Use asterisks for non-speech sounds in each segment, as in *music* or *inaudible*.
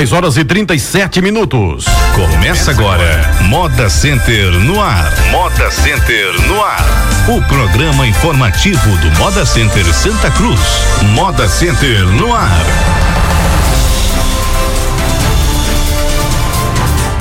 10 horas e 37 minutos. Começa agora, Moda Center no ar. Moda Center no ar. O programa informativo do Moda Center Santa Cruz. Moda Center no ar.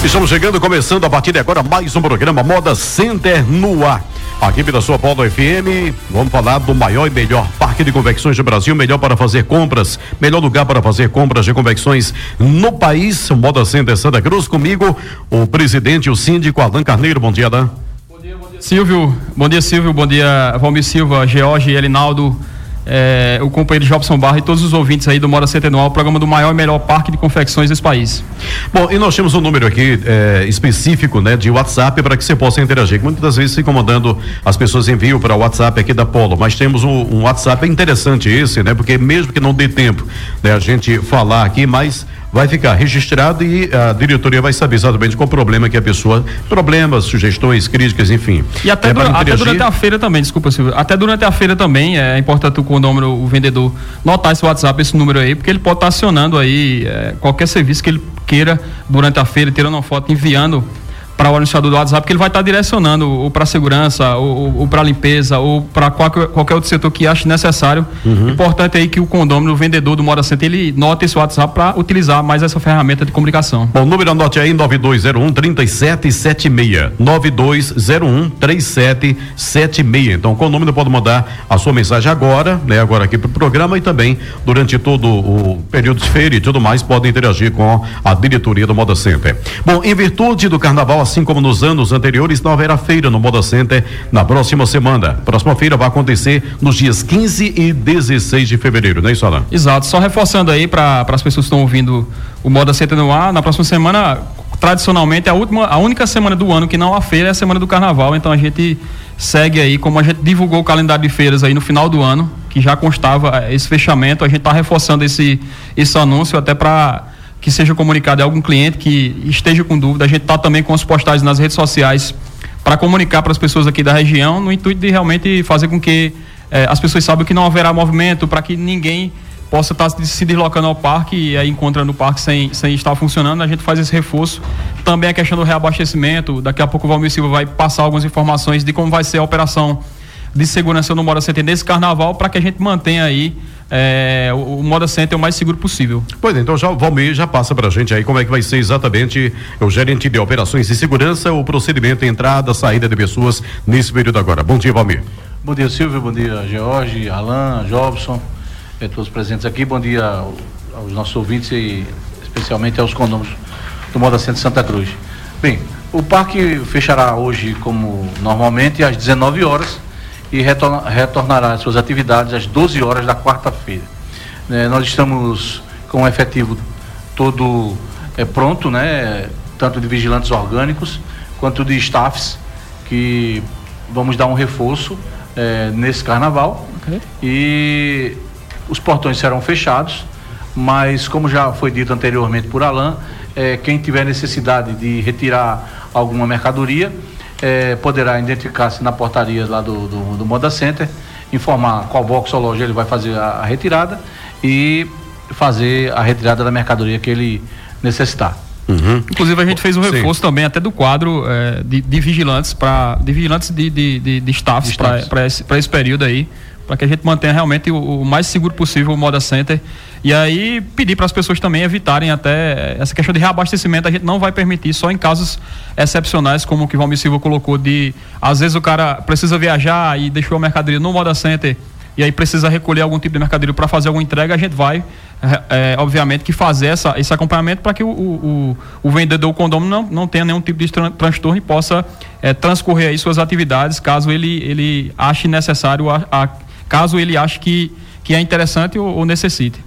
Estamos chegando, começando a partir de agora mais um programa Moda Center no ar. Aqui pela sua Polo FM, vamos falar do maior e melhor parque de convecções do Brasil, melhor para fazer compras, melhor lugar para fazer compras de convecções no país. Moda Center Santa Cruz, comigo, o presidente, o síndico Alan Carneiro. Bom dia, Alan. Bom dia, bom dia. Silvio, bom dia, Silvio, bom dia, Valmir Silva, George, Elinaldo é, o companheiro Jobson Barra e todos os ouvintes aí do Mora Centenual, o programa do maior e melhor parque de confecções desse país. Bom, e nós temos um número aqui é, específico, né, de WhatsApp para que você possa interagir. Muitas vezes ficam mandando, as pessoas enviam para o WhatsApp aqui da Polo, mas temos um, um WhatsApp interessante esse, né, porque mesmo que não dê tempo, né, a gente falar aqui, mas vai ficar registrado e a diretoria vai saber exatamente qual o problema que a pessoa, problemas, sugestões, críticas, enfim. E até, é dura, até durante a feira também, desculpa, Silvio, até durante a feira também é importante o número, o vendedor notar esse WhatsApp, esse número aí, porque ele pode estar acionando aí é, qualquer serviço que ele queira durante a feira, tirando uma foto, enviando para o anunciador do WhatsApp, que ele vai estar direcionando ou para segurança, ou, ou para limpeza, ou para qualquer, qualquer outro setor que ache necessário. Uhum. Importante aí que o condomínio, o vendedor do Mora Center, ele note esse WhatsApp para utilizar mais essa ferramenta de comunicação. Bom, número anote aí 9201 3776. 9201 3776. Então, o número pode mandar a sua mensagem agora, né? Agora aqui para o programa e também durante todo o período de feira e tudo mais, podem interagir com a diretoria do Moda Center. Bom, em virtude do carnaval, assim como nos anos anteriores, não haverá feira no Moda Center na próxima semana. Próxima feira vai acontecer nos dias 15 e 16 de fevereiro, não é isso? Exato. Só reforçando aí para as pessoas que estão ouvindo o Moda Center no ar, na próxima semana, tradicionalmente, a, última, a única semana do ano que não há feira é a semana do carnaval, então a gente segue aí, como a gente divulgou o calendário de feiras aí no final do ano, que já constava esse fechamento, a gente está reforçando esse, esse anúncio até para que seja comunicado a algum cliente que esteja com dúvida. A gente está também com os postais nas redes sociais para comunicar para as pessoas aqui da região, no intuito de realmente fazer com que eh, as pessoas saibam que não haverá movimento, para que ninguém possa estar tá se deslocando ao parque e aí encontra no parque sem, sem estar funcionando. A gente faz esse reforço. Também a questão do reabastecimento. Daqui a pouco o Valmir Silva vai passar algumas informações de como vai ser a operação de segurança no Mora Center nesse carnaval para que a gente mantenha aí é, o, o Moda Center o mais seguro possível. Pois é, então já o Valmir já passa para a gente aí como é que vai ser exatamente o gerente de operações de segurança, o procedimento, entrada, saída de pessoas nesse período agora. Bom dia, Valmir. Bom dia, Silvio. Bom dia, George, Alain, Jobson, é, todos presentes aqui. Bom dia aos nossos ouvintes e especialmente aos condôminos do Moda Center Santa Cruz. Bem, o parque fechará hoje como normalmente às 19 horas e retorna, retornará às suas atividades às 12 horas da quarta-feira. É, nós estamos com o efetivo todo é, pronto, né, tanto de vigilantes orgânicos quanto de staffs, que vamos dar um reforço é, nesse carnaval. Okay. E os portões serão fechados, mas como já foi dito anteriormente por Alain, é, quem tiver necessidade de retirar alguma mercadoria, é, poderá identificar-se na portaria lá do, do, do, Moda Center, informar qual box ou loja ele vai fazer a, a retirada e fazer a retirada da mercadoria que ele necessitar. Uhum. Inclusive a gente fez um reforço Sim. também até do quadro é, de, de, vigilantes para de vigilantes de, de, de, de staffs para esse, esse período aí para que a gente mantenha realmente o, o, mais seguro possível o Moda Center. E aí pedir para as pessoas também evitarem até essa questão de reabastecimento, a gente não vai permitir só em casos excepcionais, como o que Valmir Silva colocou, de às vezes o cara precisa viajar e deixou a mercadoria no Moda Center e aí precisa recolher algum tipo de mercadoria para fazer alguma entrega, a gente vai, é, obviamente, que fazer essa, esse acompanhamento para que o, o, o, vendedor, o condomínio, não, não tenha nenhum tipo de tran transtorno e possa é, transcorrer aí suas atividades, caso ele, ele ache necessário a, a caso ele ache que, que é interessante ou, ou necessite.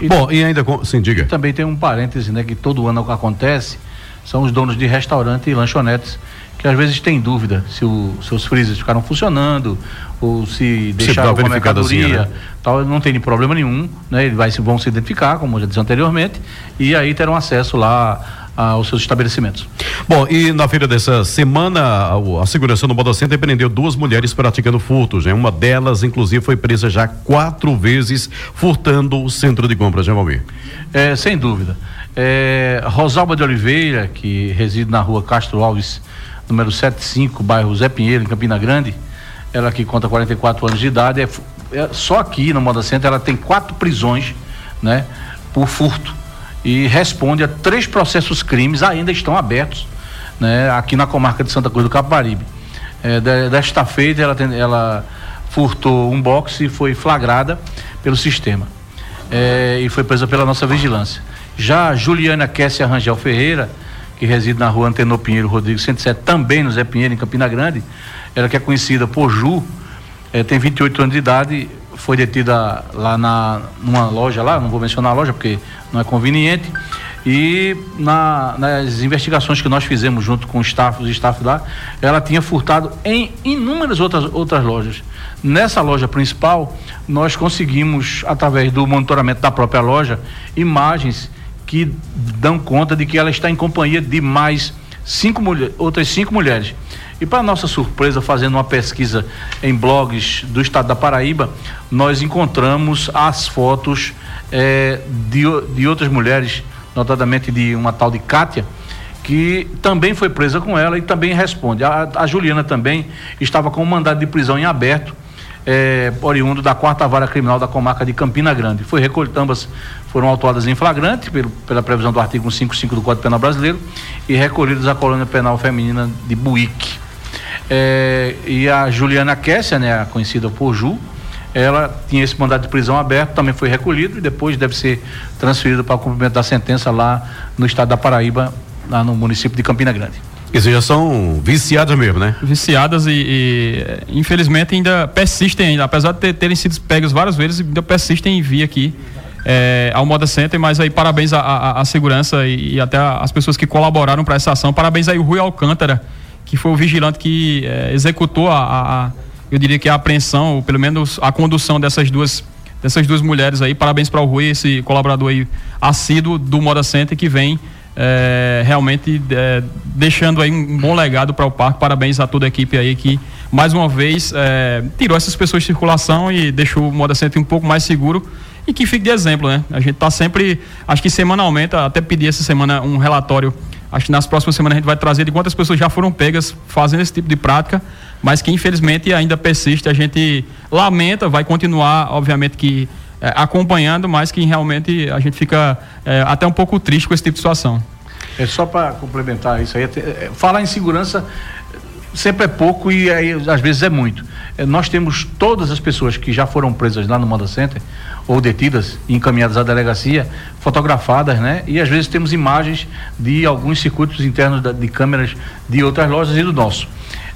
E Bom, e ainda, com, sim, diga. Também tem um parêntese, né, que todo ano acontece, são os donos de restaurante e lanchonetes que às vezes têm dúvida se os seus freezers ficaram funcionando ou se deixaram alguma mercadoria, né? tal, não tem problema nenhum, né? Eles vai, vão se identificar, como já disse anteriormente, e aí terão acesso lá aos seus estabelecimentos. Bom, e na feira dessa semana, a, segurança no Moda Center prendeu duas mulheres praticando furtos, né? Uma delas, inclusive, foi presa já quatro vezes furtando o centro de compras, né, Valmir? É, sem dúvida. É, Rosalba de Oliveira, que reside na rua Castro Alves, número 75, bairro Zé Pinheiro, em Campina Grande, ela que conta 44 anos de idade, é, é, só aqui no Moda Center ela tem quatro prisões, né, por furto e responde a três processos crimes ainda estão abertos, né, aqui na comarca de Santa Cruz do Capibaribe. É, desta feita ela, ela furtou um boxe e foi flagrada pelo sistema é, e foi presa pela nossa vigilância. Já a Juliana Kessia Rangel Ferreira, que reside na rua Antenor Pinheiro Rodrigues 107, também no Zé Pinheiro, em Campina Grande, ela que é conhecida por Ju, é, tem 28 anos de idade, foi detida lá na, numa loja lá, não vou mencionar a loja porque não é conveniente, e na, nas investigações que nós fizemos junto com o staff, os staff lá, ela tinha furtado em inúmeras outras, outras lojas. Nessa loja principal, nós conseguimos, através do monitoramento da própria loja, imagens que dão conta de que ela está em companhia de mais cinco mulher, outras cinco mulheres. E para nossa surpresa, fazendo uma pesquisa em blogs do estado da Paraíba, nós encontramos as fotos eh, de, de outras mulheres, notadamente de uma tal de Kátia, que também foi presa com ela e também responde. A, a Juliana também estava com um mandado de prisão em aberto é, oriundo da quarta vara criminal da comarca de Campina Grande. Foi recolhido, ambas foram autuadas em flagrante pelo, pela previsão do artigo 155 do Código Penal Brasileiro e recolhidas à colônia penal feminina de Buíque. É, e a Juliana Kessia, né, conhecida por Ju, ela tinha esse mandado de prisão aberto, também foi recolhido e depois deve ser transferido para o cumprimento da sentença lá no estado da Paraíba, lá no município de Campina Grande. Quer dizer, já são viciadas mesmo, né? Viciadas e, e infelizmente ainda persistem ainda, apesar de ter, terem sido pegas várias vezes, ainda persistem em vir aqui é, ao Moda Center, mas aí parabéns à, segurança e, e, até as pessoas que colaboraram para essa ação. Parabéns aí o Rui Alcântara, que foi o vigilante que é, executou a, a, eu diria que a apreensão, ou pelo menos a condução dessas duas dessas duas mulheres aí. Parabéns para o Rui, esse colaborador aí assíduo do Moda Center que vem é, realmente é, deixando aí um bom legado para o parque. Parabéns a toda a equipe aí que mais uma vez é, tirou essas pessoas de circulação e deixou o Moda Center um pouco mais seguro e que fique de exemplo, né? A gente está sempre, acho que semanalmente, até pedi essa semana um relatório. Acho que nas próximas semanas a gente vai trazer de quantas pessoas já foram pegas fazendo esse tipo de prática, mas que infelizmente ainda persiste. A gente lamenta, vai continuar, obviamente que é, acompanhando, mas que realmente a gente fica é, até um pouco triste com esse tipo de situação. É só para complementar isso aí, é, falar em segurança sempre é pouco e aí, às vezes é muito. É, nós temos todas as pessoas que já foram presas lá no Moda Center ou detidas encaminhadas à delegacia, fotografadas, né? E às vezes temos imagens de alguns circuitos internos de câmeras de outras lojas e do nosso.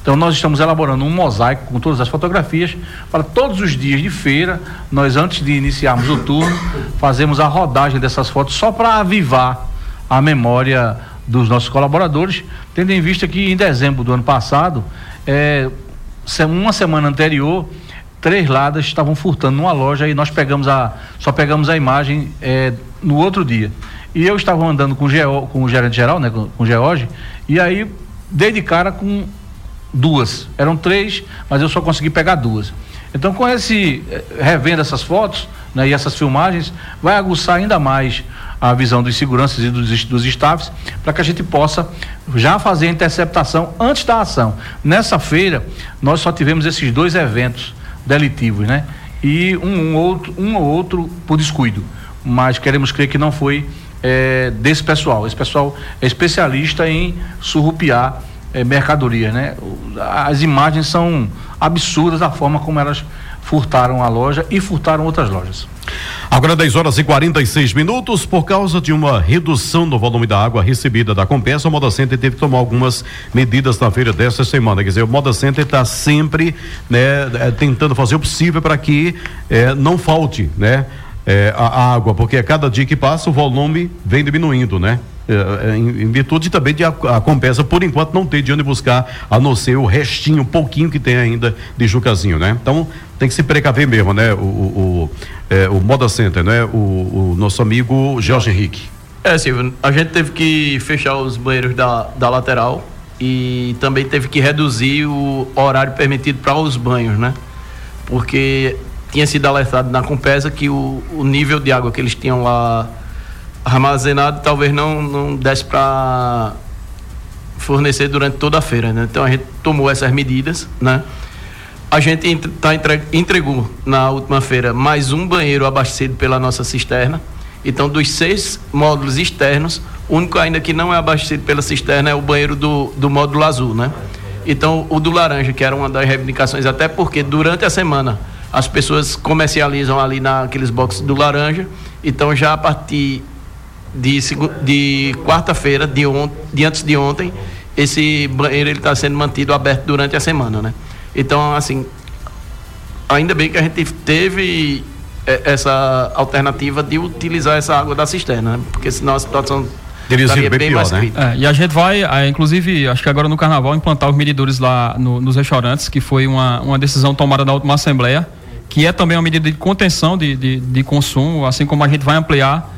Então nós estamos elaborando um mosaico com todas as fotografias para todos os dias de feira, nós antes de iniciarmos o turno, fazemos a rodagem dessas fotos só para avivar a memória dos nossos colaboradores, tendo em vista que em dezembro do ano passado, é, uma semana anterior, três ladas estavam furtando numa loja e nós pegamos a, só pegamos a imagem é, no outro dia. E eu estava andando com o, com o gerente geral, né, com, com o George, e aí dei de cara com duas. Eram três, mas eu só consegui pegar duas. Então, com esse eh, revendo essas fotos né, e essas filmagens, vai aguçar ainda mais a visão dos seguranças e dos, dos staffs, para que a gente possa já fazer a interceptação antes da ação. Nessa feira, nós só tivemos esses dois eventos delitivos, né? E um, um outro, um ou outro por descuido. Mas queremos crer que não foi é, desse pessoal. Esse pessoal é especialista em surrupiar é, mercadoria, né? As imagens são absurdas a forma como elas furtaram a loja e furtaram outras lojas. Agora 10 horas e 46 minutos, por causa de uma redução no volume da água recebida da Compensa, o Moda Center teve que tomar algumas medidas na feira desta semana. Quer dizer, o Moda Center está sempre né, é, tentando fazer o possível para que é, não falte né, é, a, a água, porque a cada dia que passa o volume vem diminuindo, né? É, é, em, virtude também de a, a, compensa, por enquanto, não ter de onde buscar, a não ser o restinho, um pouquinho que tem ainda de Jucazinho, né? Então, tem que se precaver mesmo, né? O, o, o, é, o Moda Center, né? O, o, nosso amigo Jorge Henrique. É, Silvio, a gente teve que fechar os banheiros da, da lateral e também teve que reduzir o horário permitido para os banhos, né? Porque tinha sido alertado na Compesa que o, o nível de água que eles tinham lá armazenado talvez não, não desse para fornecer durante toda a feira, né? Então a gente tomou essas medidas, né? A gente tá entregou na última feira mais um banheiro abastecido pela nossa cisterna. Então, dos seis módulos externos, o único ainda que não é abastecido pela cisterna é o banheiro do, do módulo azul, né? Então, o do laranja, que era uma das reivindicações, até porque durante a semana as pessoas comercializam ali naqueles boxes do laranja. Então, já a partir de, de quarta-feira, de, on, de antes de ontem, esse banheiro ele está sendo mantido aberto durante a semana, né? Então, assim, ainda bem que a gente teve é, essa alternativa de utilizar essa água da cisterna, né? porque senão a situação Teria sido bem, bem pior, mais né? É, e a gente vai, é, inclusive, acho que agora no carnaval, implantar os medidores lá no, nos restaurantes, que foi uma, uma decisão tomada na última Assembleia, que é também uma medida de contenção de, de, de consumo, assim como a gente vai ampliar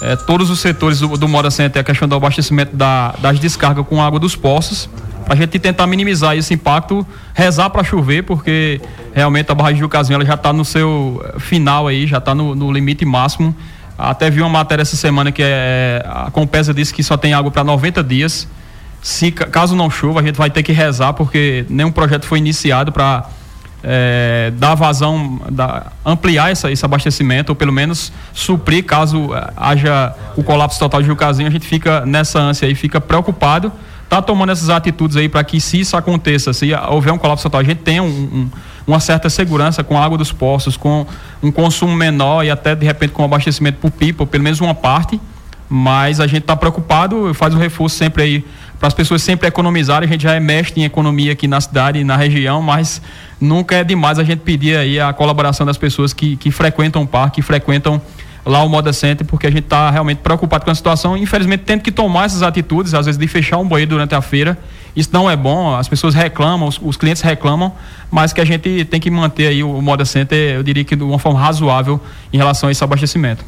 é, todos os setores do, do Moda Center, a questão do abastecimento da, das descargas com água dos poços, para a gente tentar minimizar esse impacto, rezar para chover, porque realmente a barragem de Jucazinho ela já está no seu final aí, já está no, no, limite máximo. Até vi uma matéria essa semana que é, a Compesa disse que só tem água para 90 dias. Se caso não chova, a gente vai ter que rezar, porque nenhum projeto foi iniciado para é, dar vazão, dar, ampliar essa, esse abastecimento, ou pelo menos suprir caso é, haja o colapso total de Jucazinho, a gente fica nessa ânsia aí, fica preocupado está tomando essas atitudes aí para que, se isso aconteça, se houver um colapso total, a gente tenha um, um, uma certa segurança com a água dos poços, com um consumo menor e até de repente com abastecimento por pipa, pelo menos uma parte. Mas a gente está preocupado, faz um reforço sempre aí para as pessoas sempre economizarem. A gente já é mestre em economia aqui na cidade e na região, mas nunca é demais a gente pedir aí a colaboração das pessoas que, que frequentam o parque, que frequentam lá o Moda Center, porque a gente está realmente preocupado com a situação. Infelizmente, tendo que tomar essas atitudes, às vezes de fechar um banheiro durante a feira. Isso não é bom, as pessoas reclamam, os, os clientes reclamam, mas que a gente tem que manter aí o Moda Center, eu diria que de uma forma razoável em relação a esse abastecimento.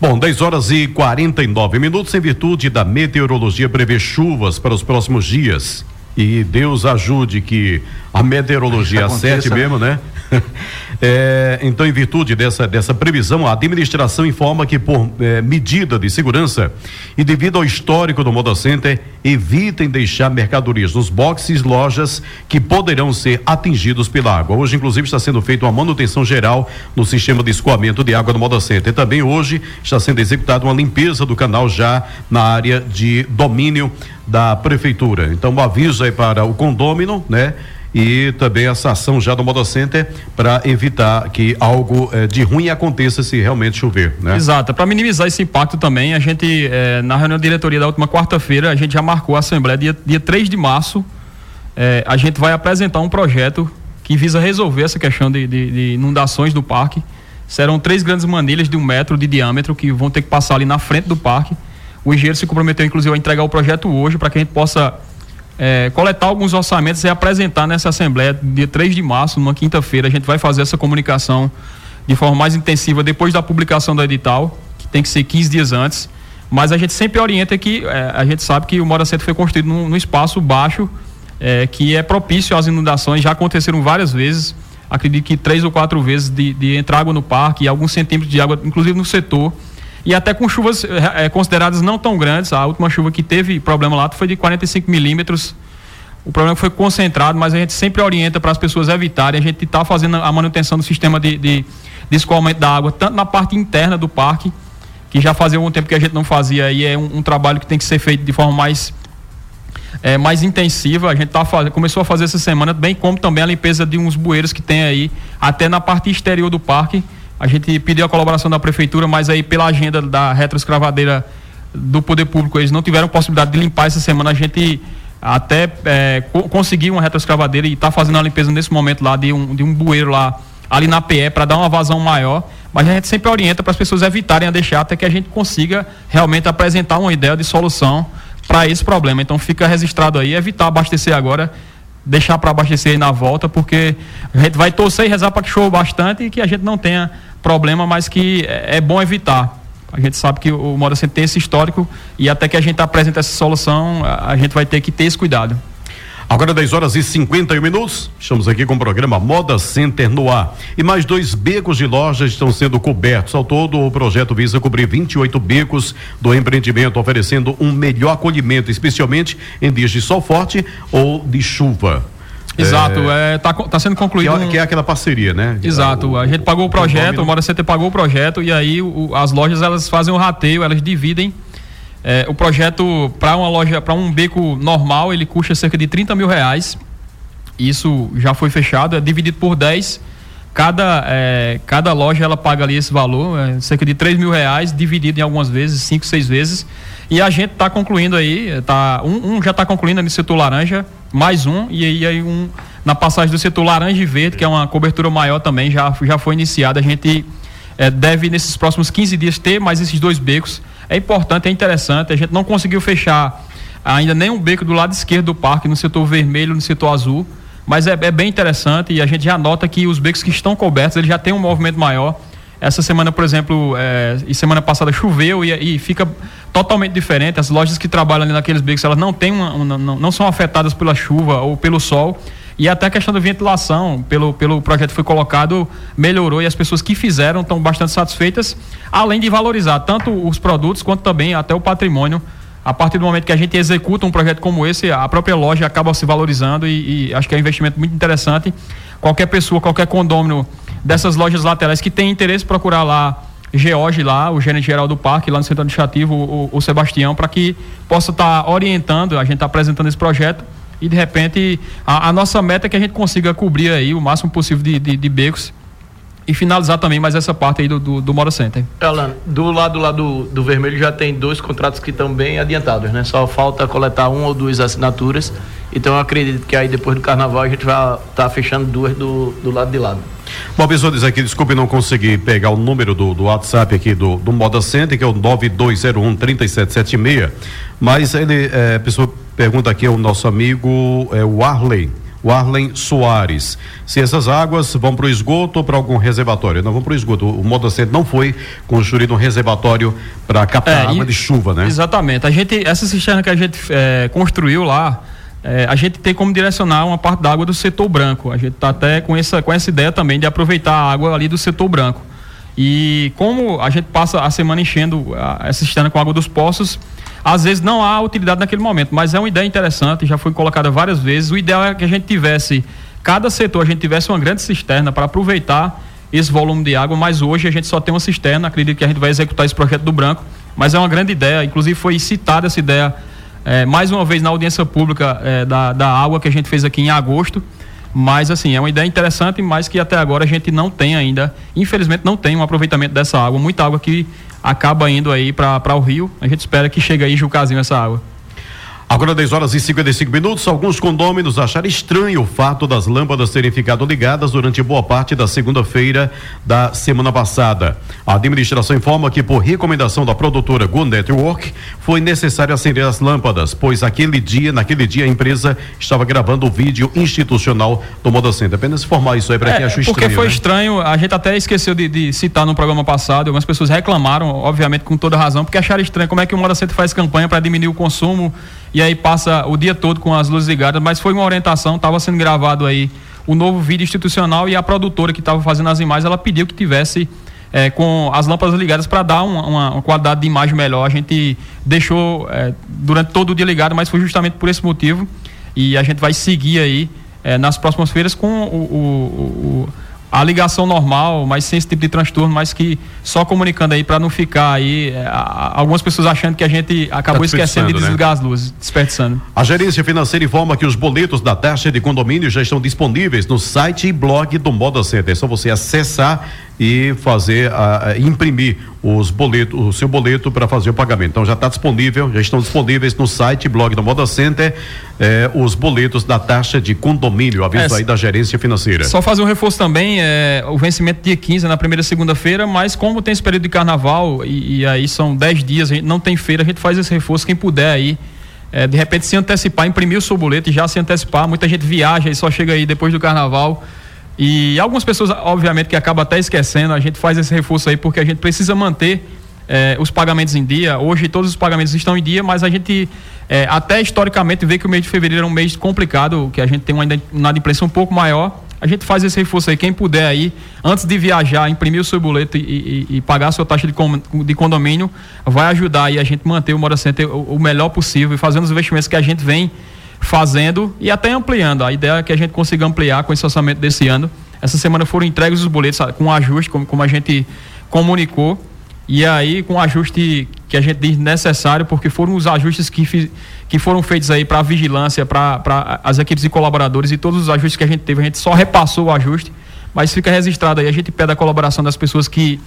Bom, 10 horas e 49 minutos, em virtude da meteorologia prevê chuvas para os próximos dias. E Deus ajude que a meteorologia acerte mesmo, né? *laughs* É, então, em virtude dessa, dessa previsão, a administração informa que, por é, medida de segurança e devido ao histórico do Moda Center, evitem deixar mercadorias nos boxes, lojas que poderão ser atingidos pela água. Hoje, inclusive, está sendo feita uma manutenção geral no sistema de escoamento de água do Moda Center. Também hoje está sendo executada uma limpeza do canal já na área de domínio da prefeitura. Então, um aviso aí para o condômino, né? E também essa ação já do Moda Center para evitar que algo eh, de ruim aconteça se realmente chover, né? Exato. Para minimizar esse impacto também, a gente, eh, na reunião de diretoria da última quarta-feira, a gente já marcou a Assembleia dia, dia 3 de março. Eh, a gente vai apresentar um projeto que visa resolver essa questão de, de, de inundações do parque. Serão três grandes manilhas de um metro de diâmetro que vão ter que passar ali na frente do parque. O engenheiro se comprometeu, inclusive, a entregar o projeto hoje para que a gente possa é, coletar alguns orçamentos e apresentar nessa Assembleia, dia 3 de março, numa quinta-feira. A gente vai fazer essa comunicação de forma mais intensiva depois da publicação do edital, que tem que ser 15 dias antes. Mas a gente sempre orienta que é, a gente sabe que o Mora Centro foi construído num, num espaço baixo, é, que é propício às inundações. Já aconteceram várias vezes, acredito que três ou quatro vezes de, de entrar água no parque e alguns centímetros de água, inclusive no setor e até com chuvas é, consideradas não tão grandes. A última chuva que teve problema lá foi de 45 milímetros. O problema foi concentrado, mas a gente sempre orienta para as pessoas evitarem. A gente está fazendo a manutenção do sistema de, de, de, escoamento da água, tanto na parte interna do parque, que já fazia algum tempo que a gente não fazia, e é um, um trabalho que tem que ser feito de forma mais, é, mais intensiva. A gente tá faz... começou a fazer essa semana, bem como também a limpeza de uns bueiros que tem aí, até na parte exterior do parque a gente pediu a colaboração da prefeitura, mas aí pela agenda da retroescravadeira do poder público, eles não tiveram possibilidade de limpar essa semana. A gente até é, conseguiu uma retroescravadeira e está fazendo a limpeza nesse momento lá de um, de um bueiro lá ali na PE para dar uma vazão maior. Mas a gente sempre orienta para as pessoas evitarem a deixar até que a gente consiga realmente apresentar uma ideia de solução para esse problema. Então fica registrado aí, evitar abastecer agora deixar para abastecer aí na volta, porque a gente vai torcer e rezar para que chova bastante e que a gente não tenha problema, mas que é, é bom evitar. A gente sabe que o Moda Centro tem esse histórico e até que a gente apresente essa solução, a gente vai ter que ter esse cuidado. Agora 10 horas e 51 minutos. Estamos aqui com o programa Moda Center no ar. E mais dois becos de lojas estão sendo cobertos. Ao todo, o projeto visa cobrir 28 becos do empreendimento, oferecendo um melhor acolhimento, especialmente em dias de sol forte ou de chuva. Exato, é, tá, tá sendo concluído. Que é, que é aquela parceria, né? Exato, O- a gente pagou o projeto, o Moda Center pagou o projeto e aí o- as lojas elas fazem o rateio, elas dividem. é, o projeto para uma loja, para um beco normal, ele custa cerca de 30 mil reais. Isso já foi fechado, é dividido por 10. Cada, é, cada loja ela paga ali esse valor, é, cerca de 3 mil reais, dividido em algumas vezes, 5, 6 vezes. E a gente está concluindo aí, tá, um, um já está concluindo no setor laranja, mais um, e aí, um na passagem do setor laranja e verde, que é uma cobertura maior também, já, já foi iniciada. A gente é, deve, nesses próximos 15 dias, ter mais esses dois becos. É importante, é interessante. A gente não conseguiu fechar ainda nenhum beco do lado esquerdo do parque, no setor vermelho, no setor azul. Mas é, é bem interessante e a gente já nota que os becos que estão cobertos, eles já têm um movimento maior. Essa semana, por exemplo, é, e semana passada choveu e, e fica totalmente diferente. As lojas que trabalham ali naqueles becos, elas não, têm uma, uma- não, não são afetadas pela chuva ou pelo sol. E até a questão da ventilação, pelo, pelo projeto que foi colocado, melhorou e as pessoas que fizeram estão bastante satisfeitas, além de valorizar tanto os produtos quanto também até o patrimônio. A partir do momento que a gente executa um projeto como esse, a própria loja acaba se valorizando e, e acho que é um investimento muito interessante. Qualquer pessoa, qualquer condômino dessas lojas laterais que tem interesse, procurar lá George lá, o gerente geral do parque, lá no centro administrativo, o, o Sebastião, para que possa estar orientando, a gente está apresentando esse projeto e de repente a, a nossa meta é que a gente consiga cobrir aí o máximo possível de, de, de becos e finalizar também mais essa parte aí do, do, do Moda Center. Alan, do lado lá do, do vermelho já tem dois contratos que estão bem adiantados, né? Só falta coletar uma ou duas assinaturas. Então eu acredito que aí depois do carnaval a gente vai estar fechando duas do, do lado de lá. Uma pessoa diz aqui, desculpe não conseguir pegar o número do, do WhatsApp aqui do, do Moda Center, que é o 9201 3776. Mas ele, é, a pessoa pergunta aqui, é o nosso amigo, é o Arley. O Arlen Soares. Se essas águas vão para o esgoto ou para algum reservatório? Não vão para o esgoto. O Moda Center não foi construído um reservatório para captar É, água e- de chuva, né? Exatamente. A gente, essa cisterna que a gente eh, construiu lá, eh, a gente tem como direcionar uma parte da água do setor branco. A gente está até com essa, com essa ideia também de aproveitar a água ali do setor branco. E como a gente passa a semana enchendo essa cisterna com água dos poços, às vezes não há utilidade naquele momento, mas é uma ideia interessante, já foi colocada várias vezes. O ideal é que a gente tivesse, cada setor a gente tivesse uma grande cisterna para aproveitar esse volume de água, mas hoje a gente só tem uma cisterna, acredito que a gente vai executar esse projeto do Branco, mas é uma grande ideia, inclusive foi citada essa ideia eh, mais uma vez na audiência pública eh, da, da água que a gente fez aqui em agosto, mas assim, é uma ideia interessante, mas que até agora a gente não tem ainda, infelizmente não tem um aproveitamento dessa água, muita água que acaba indo aí para o rio, a gente espera que chegue aí Jucazinho essa água. Agora 10 horas e 55 minutos, alguns condôminos acharam estranho o fato das lâmpadas terem ficado ligadas durante boa parte da segunda-feira da semana passada. A administração informa que por recomendação da produtora Go Network foi necessário acender as lâmpadas, pois aquele dia, naquele dia a empresa estava gravando o vídeo institucional do Moda Center. Apenas informar isso aí para quem achou É, porque estranho. foi né? estranho, a gente até esqueceu de, de citar no programa passado, algumas pessoas reclamaram, obviamente com toda razão, porque acharam estranho como é que o Moda Center faz campanha para diminuir o consumo e aí passa o dia todo com as luzes ligadas, mas foi uma orientação, estava sendo gravado aí o novo vídeo institucional e a produtora que estava fazendo as imagens, ela pediu que tivesse eh, com as lâmpadas ligadas para dar uma, uma- uma qualidade de imagem melhor. A gente deixou eh, durante todo o dia ligado, mas foi justamente por esse motivo e a gente vai seguir aí eh, nas próximas feiras com o- o- o- a ligação normal, mas sem esse tipo de transtorno, mas que só comunicando aí para não ficar aí a- a- algumas pessoas achando que a gente acabou Tá esquecendo de né? desligar as luzes, desperdiçando. A gerência financeira informa que os boletos da taxa de condomínio já estão disponíveis no site e blog do Moda Center. É só você acessar e fazer, a- a- imprimir os boletos, o seu boleto para fazer o pagamento. Então já está disponível, já estão disponíveis no site blog do Moda Center eh, os boletos da taxa de condomínio, aviso É, aí da gerência financeira. Só fazer um reforço também, é, o vencimento dia 15 na primeira segunda-feira, mas como tem esse período de carnaval e, e aí são 10 dias, a gente não tem feira, a gente faz esse reforço, quem puder aí, é, de repente se antecipar, imprimir o seu boleto e já se antecipar, muita gente viaja e só chega aí depois do carnaval. E algumas pessoas, obviamente, que acabam até esquecendo, a gente faz esse reforço aí porque a gente precisa manter é, os pagamentos em dia. Hoje todos os pagamentos estão em dia, mas a gente é, até historicamente vê que o mês de fevereiro é um mês complicado, que a gente tem uma inadimplência um pouco maior. A gente faz esse reforço aí, quem puder aí, antes de viajar, imprimir o seu boleto e, e, e pagar a sua taxa de, com, de condomínio, vai ajudar aí a gente manter o Moda Center o, o melhor possível e fazendo os investimentos que a gente vem fazendo e até ampliando. A ideia é que a gente consiga ampliar com esse orçamento desse ano. Essa semana foram entregues os boletos com ajuste, como, como a gente comunicou. E aí, com o ajuste que a gente diz necessário, porque foram os ajustes que, que foram feitos aí para a vigilância, para as equipes e colaboradores e todos os ajustes que a gente teve, a gente só repassou o ajuste, mas fica registrado aí. A gente pede a colaboração das pessoas que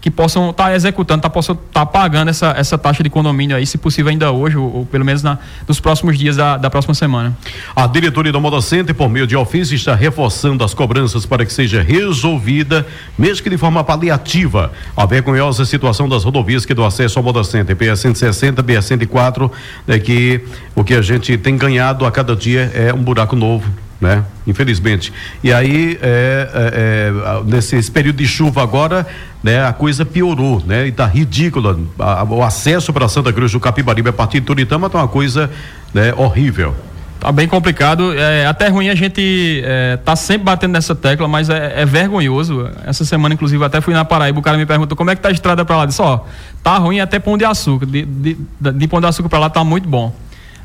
que possam estar tá executando, tá, possam estar tá pagando essa, essa taxa de condomínio aí, se possível ainda hoje, ou, ou pelo menos na, nos próximos dias da, da próxima semana. A diretoria da Moda Center, por meio de ofício, está reforçando as cobranças para que seja resolvida, mesmo que de forma paliativa, a vergonhosa situação das rodovias que do acesso ao Moda Center, BR-160, BR-104, é que o que a gente tem ganhado a cada dia é um buraco novo né? Infelizmente. E aí, é, é, é, nesse período de chuva agora, né, a coisa piorou, né? E tá ridícula. A, o acesso para Santa Cruz do Capibaribe a partir de Turitama tá uma coisa né, horrível. Tá bem complicado. É até ruim a gente é, tá sempre batendo nessa tecla, mas é, é, vergonhoso. Essa semana, inclusive, até fui na Paraíba, o cara me perguntou como é que tá a estrada para lá. Disse, ó, tá ruim até Pão de Açúcar. De, de, de Pão de Açúcar para lá tá muito bom.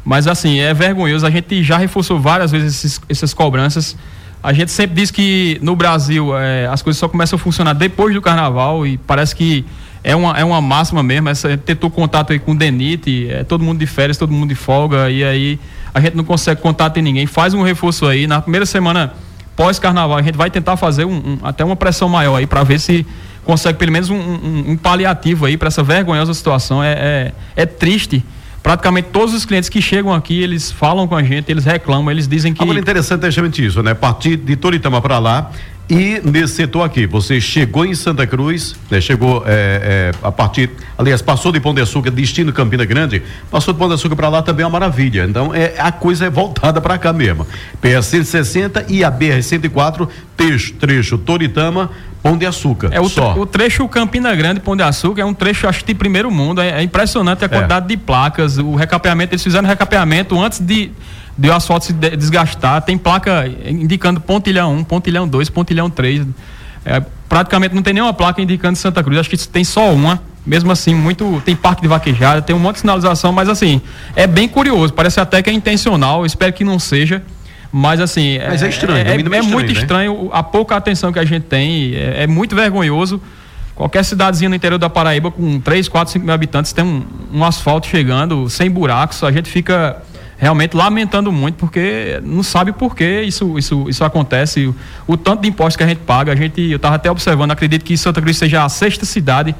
Mas assim, é vergonhoso. A gente já reforçou várias vezes esses, essas cobranças. A gente sempre diz que no Brasil é, as coisas só começam a funcionar depois do carnaval e parece que é uma, é uma máxima mesmo. Essa, tentou contato aí com o Denite, é todo mundo de férias, todo mundo de folga, e aí a gente não consegue contato em ninguém. Faz um reforço aí. Na primeira semana pós-carnaval, a gente vai tentar fazer um, um, até uma pressão maior aí para ver se consegue pelo menos um, um paliativo aí para essa vergonhosa situação. É, é, é triste praticamente todos os clientes que chegam aqui, eles falam com a gente, eles reclamam, eles dizem que. Agora interessante é justamente isso, né? Partir de Toritama para lá e nesse setor aqui, você chegou em Santa Cruz, né? chegou é, é, a partir, aliás, passou de Pão de Açúcar, destino Campina Grande, passou de Pão de Açúcar para lá também é uma maravilha. Então, é, a coisa é voltada para cá mesmo. PS 160 e a BR 104, trecho, trecho Toritama, Pão de Açúcar. É o, só. o trecho Campina Grande, Pão de Açúcar, é um trecho, acho que de primeiro mundo. É, é impressionante a é. quantidade de placas, o recapeamento, eles fizeram recapeamento antes de de o asfalto se desgastar. Tem placa indicando pontilhão 1, pontilhão 2, pontilhão 3. É, praticamente não tem nenhuma placa indicando Santa Cruz. Acho que tem só uma. Mesmo assim, muito. Tem parque de vaquejada, tem um monte de sinalização, mas assim, é bem curioso. Parece até que é intencional. Espero que não seja. Mas assim. Mas é, é estranho, é, é, é estranho, muito né? estranho a pouca atenção que a gente tem. É, é, muito vergonhoso. Qualquer cidadezinha no interior da Paraíba, com 3, 4, 5 mil habitantes, tem um, um asfalto chegando, sem buracos. A gente fica realmente lamentando muito, porque não sabe por que isso, isso, isso acontece. O, o, tanto de impostos que a gente paga, a gente, eu estava até observando, acredito que Santa Cruz seja a sexta cidade,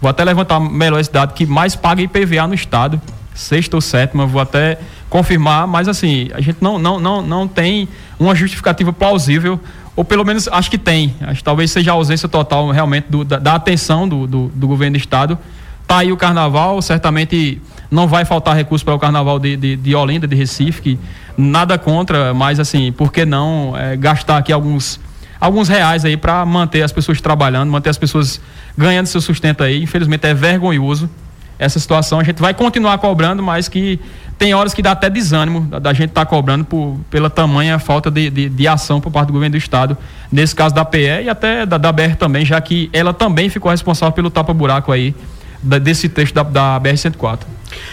vou até levantar melhor a cidade que mais paga IPVA no estado, sexta ou sétima, vou até confirmar, mas assim, a gente não, não, não, não tem uma justificativa plausível, ou pelo menos acho que tem, acho que talvez seja a ausência total realmente do, da, da, atenção do, do, do governo do estado. Tá aí o carnaval, certamente não vai faltar recurso para o carnaval de, de, de, Olinda, de Recife, que nada contra, mas assim, por que não é, gastar aqui alguns, alguns reais aí para manter as pessoas trabalhando, manter as pessoas ganhando seu sustento aí. Infelizmente é vergonhoso essa situação. A gente vai continuar cobrando, mas que tem horas que dá até desânimo da, da gente estar tá cobrando por, pela tamanha falta de, de, de, ação por parte do governo do estado, nesse caso da PE e até da, da BR também, já que ela também ficou responsável pelo tapa-buraco aí da, desse trecho da, da BR-104.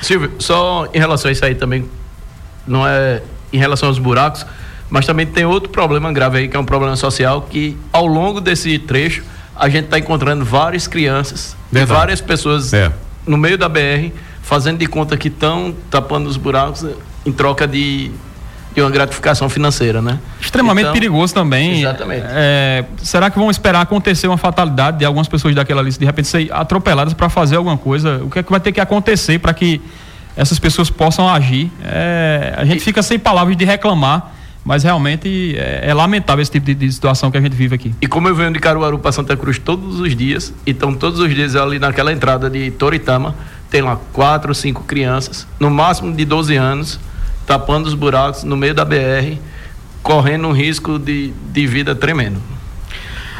Silvio, só em relação a isso aí também, não é em relação aos buracos, mas também tem outro problema grave aí, que é um problema social, que ao longo desse trecho a gente está encontrando várias crianças várias pessoas é. No meio da BR fazendo de conta que estão tapando os buracos em troca de de uma gratificação financeira, né? Extremamente então, perigoso também. Exatamente. É, será que vão esperar acontecer uma fatalidade de algumas pessoas daquela lista de repente ser atropeladas para fazer alguma coisa? O que é que vai ter que acontecer para que essas pessoas possam agir? É, a gente e... fica sem palavras de reclamar. Mas realmente é, é lamentável esse tipo de, de, situação que a gente vive aqui. E como eu venho de Caruaru para Santa Cruz todos os dias, então todos os dias ali naquela entrada de Toritama, tem lá quatro, cinco crianças, no máximo de 12 anos, tapando os buracos no meio da BR, correndo um risco de, de vida tremendo.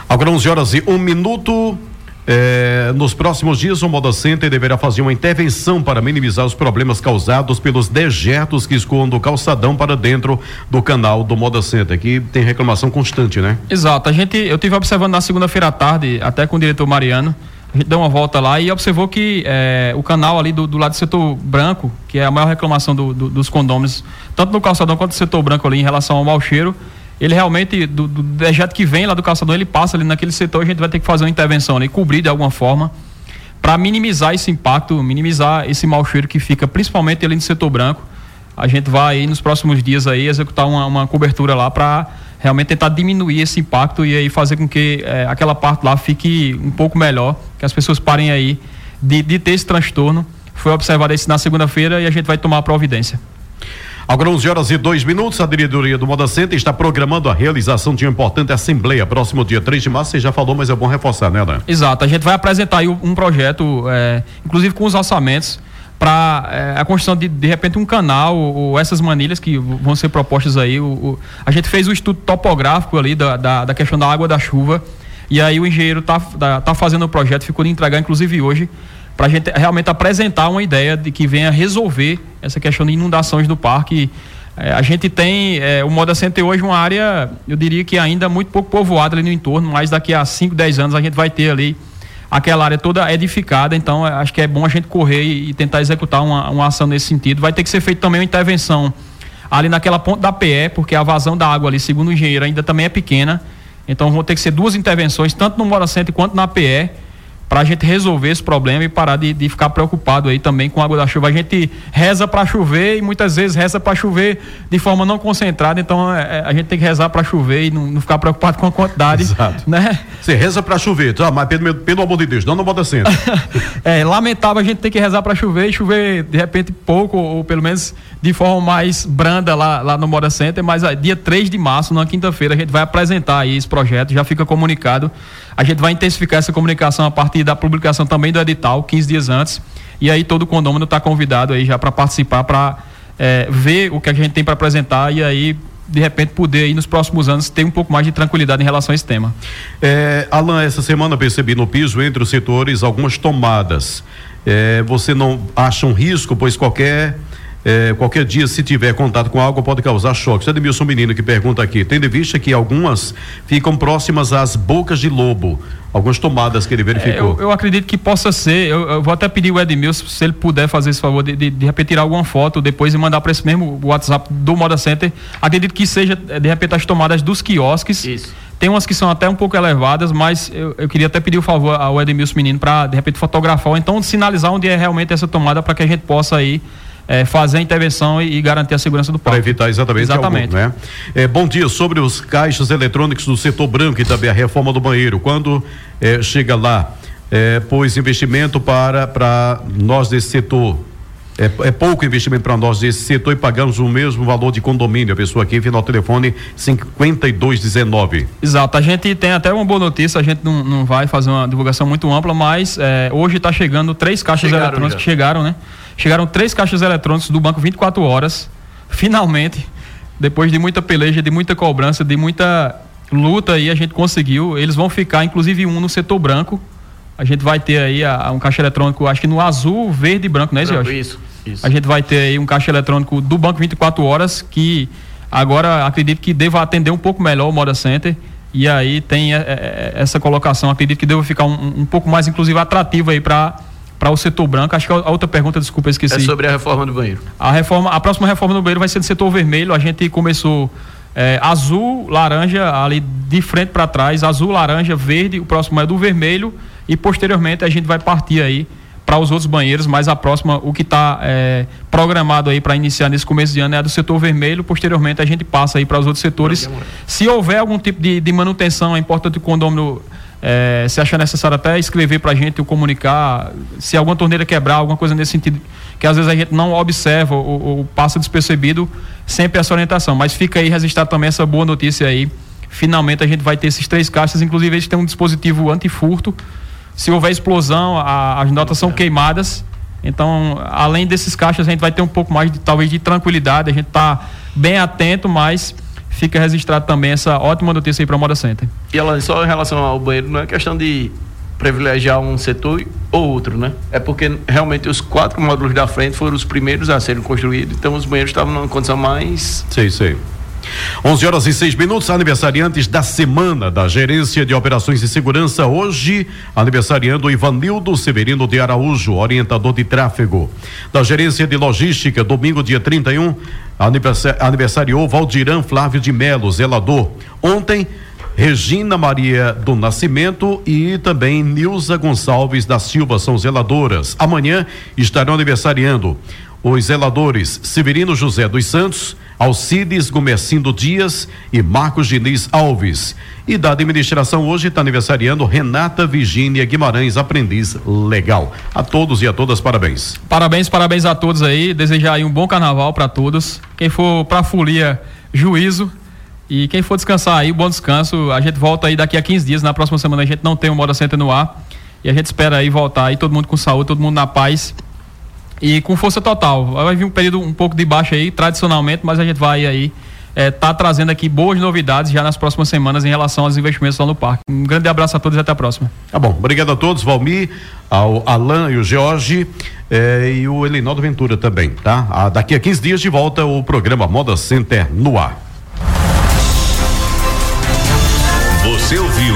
Agora 11 horas e um minuto. É, nos próximos dias, o Moda Center deverá fazer uma intervenção para minimizar os problemas causados pelos dejetos que escoam do calçadão para dentro do canal do Moda Center, que tem reclamação constante, né? Exato. A gente, eu tive observando na segunda-feira à tarde, até com o diretor Mariano, a gente deu uma volta lá e observou que é, o canal ali do, do, lado do setor branco, que é a maior reclamação do, do, dos condôminos, tanto no calçadão quanto no setor branco ali em relação ao mau cheiro, ele realmente, do, do dejeto que vem lá do calçadão, ele passa ali naquele setor, a gente vai ter que fazer uma intervenção ali, cobrir de alguma forma, para minimizar esse impacto, minimizar esse mau cheiro que fica principalmente ali no setor branco. A gente vai aí nos próximos dias aí executar uma, uma cobertura lá para realmente tentar diminuir esse impacto e aí fazer com que é, aquela parte lá fique um pouco melhor, que as pessoas parem aí de, de ter esse transtorno. Foi observado isso na segunda-feira e a gente vai tomar providência. Agora 11 horas e dois minutos, a diretoria do Moda Center está programando a realização de uma importante assembleia próximo dia 3 de março. Você já falou, mas é bom reforçar, né, Ana? Exato. A gente vai apresentar aí um projeto, é, inclusive com os orçamentos, para é, a construção de, de repente, um canal ou, essas manilhas que vão ser propostas aí. O, o, a gente fez o estudo topográfico ali da, da, da, questão da água da chuva. E aí o engenheiro está tá fazendo o projeto, ficou de entregar, inclusive hoje, para a gente realmente apresentar uma ideia de que venha resolver essa questão de inundações do parque. É, a gente tem é, o Moda Center hoje uma área, eu diria que ainda muito pouco povoada ali no entorno, mas daqui a 5, 10 anos a gente vai ter ali aquela área toda edificada, então é, acho que é bom a gente correr e, e tentar executar uma, uma ação nesse sentido. Vai ter que ser feita também uma intervenção ali naquela ponta da PE, porque a vazão da água ali, segundo o engenheiro, ainda também é pequena. Então vão ter que ser duas intervenções, tanto no Moda Center quanto na PE para a gente resolver esse problema e parar de, de, ficar preocupado aí também com a água da chuva. A gente reza para chover e muitas vezes reza para chover de forma não concentrada, então é, é a gente tem que rezar para chover e não, não, ficar preocupado com a quantidade. Exato. Né? Você reza para chover, tá? mas pelo, pelo amor de Deus, não não bota centro. *laughs* é lamentável a gente ter que rezar para chover e chover de repente pouco, ou pelo menos de forma mais branda lá, lá no Moda Center, mas dia 3 de março, na quinta-feira, a gente vai apresentar aí esse projeto, já fica comunicado. A gente vai intensificar essa comunicação a partir da publicação também do edital, 15 dias antes. E aí todo condomínio está convidado aí já para participar, para é, ver o que a gente tem para apresentar e aí de repente poder aí nos próximos anos ter um pouco mais de tranquilidade em relação a esse tema. É, Alan, essa semana percebi no piso entre os setores algumas tomadas. É, você não acha um risco, pois qualquer é, qualquer dia, se tiver contato com água, pode causar choque. Você é Edmilson Menino que pergunta aqui, tendo em vista que algumas ficam próximas às bocas de lobo, algumas tomadas que ele verificou. É, eu, eu, acredito que possa ser, eu, eu, vou até pedir o Edmilson, se ele puder fazer esse favor de, de, de repente tirar alguma foto depois e mandar para esse mesmo WhatsApp do Moda Center. Acredito que seja, de repente, as tomadas dos quiosques. Isso. Tem umas que são até um pouco elevadas, mas eu, eu queria até pedir o favor ao Edmilson Menino para, de repente, fotografar ou então sinalizar onde é realmente essa tomada para que a gente possa aí é, fazer a intervenção e, e, garantir a segurança do parque. Para evitar exatamente. Exatamente. Algum, né? é, bom dia sobre os caixas eletrônicos do setor branco e também a reforma do banheiro. Quando é, chega lá, é, pois investimento para para nós desse setor é, é, pouco investimento para nós desse setor e pagamos o mesmo valor de condomínio. A pessoa aqui, final telefone 5219. Exato. A gente tem até uma boa notícia, a gente não, não vai fazer uma divulgação muito ampla, mas é, hoje está chegando três caixas chegaram, eletrônicas já. que chegaram, né? Chegaram três caixas eletrônicos do banco 24 horas. Finalmente, depois de muita peleja, de muita cobrança, de muita luta aí, a gente conseguiu. Eles vão ficar, inclusive, um no setor branco. A gente vai ter aí a, a um caixa eletrônico, acho que no azul, verde e branco, né, Jorge? Isso, isso. A gente vai ter aí um caixa eletrônico do banco 24 horas que agora acredito que deva atender um pouco melhor o Moda Center. E aí tem é, é, essa colocação, acredito que deva ficar um, um pouco mais, inclusive, atrativo aí para para o setor branco. Acho que a outra pergunta, desculpa, eu esqueci. É sobre a reforma do banheiro. A reforma, a próxima reforma do banheiro vai ser do setor vermelho. A gente começou é, azul, laranja ali de frente para trás, azul, laranja, verde. O próximo é do vermelho e posteriormente a gente vai partir aí para os outros banheiros, mas a próxima, o que está é, programado aí para iniciar nesse começo de ano é a do setor vermelho, posteriormente a gente passa aí para os outros setores. Se houver algum tipo de, de manutenção, é importante o condomínio é, se achar necessário até escrever para a gente ou comunicar, se alguma torneira quebrar, alguma coisa nesse sentido, que às vezes a gente não observa ou, ou passa despercebido, sempre essa orientação. Mas fica aí registrado também essa boa notícia aí. Finalmente a gente vai ter esses três caixas, inclusive eles têm um dispositivo antifurto. Se houver explosão, a, as notas são queimadas. Então, além desses caixas, a gente vai ter um pouco mais de talvez de tranquilidade. A gente está bem atento, mas fica registrado também essa ótima notícia aí para a Moda Center. E ela só em relação ao banheiro, não é questão de privilegiar um setor ou outro, né? É porque realmente os quatro módulos da frente foram os primeiros a serem construídos, então os banheiros estavam numa condição mais. Sei, sei. 11 horas e 6 minutos, aniversariantes da semana da Gerência de Operações de Segurança. Hoje, aniversariando Ivanildo Severino de Araújo, orientador de tráfego. Da Gerência de Logística, domingo, dia 31, aniversariou Valdirã Flávio de Melo, zelador. Ontem, Regina Maria do Nascimento e também Nilza Gonçalves da Silva são zeladoras. Amanhã estarão aniversariando os zeladores Severino José dos Santos, Alcides Gomercindo Dias e Marcos Diniz Alves. E da administração hoje está aniversariando Renata Virgínia Guimarães, aprendiz legal. A todos e a todas, parabéns. Parabéns, parabéns a todos aí. Desejar aí um bom carnaval para todos. Quem for para folia, juízo. E quem for descansar aí, bom descanso. A gente volta aí daqui a 15 dias. Na próxima semana a gente não tem o Moda Center no ar. E a gente espera aí voltar aí, todo mundo com saúde, todo mundo na paz e com força total. Vai vir um período um pouco de baixo aí, tradicionalmente, mas a gente vai aí é, tá trazendo aqui boas novidades já nas próximas semanas em relação aos investimentos lá no parque. Um grande abraço a todos e até a próxima. Tá bom, obrigado a todos, Valmir, ao Alan e o George eh, e o Elinaldo Ventura também, tá? Ah, daqui a 15 dias de volta o programa Moda Center no ar. Você ouviu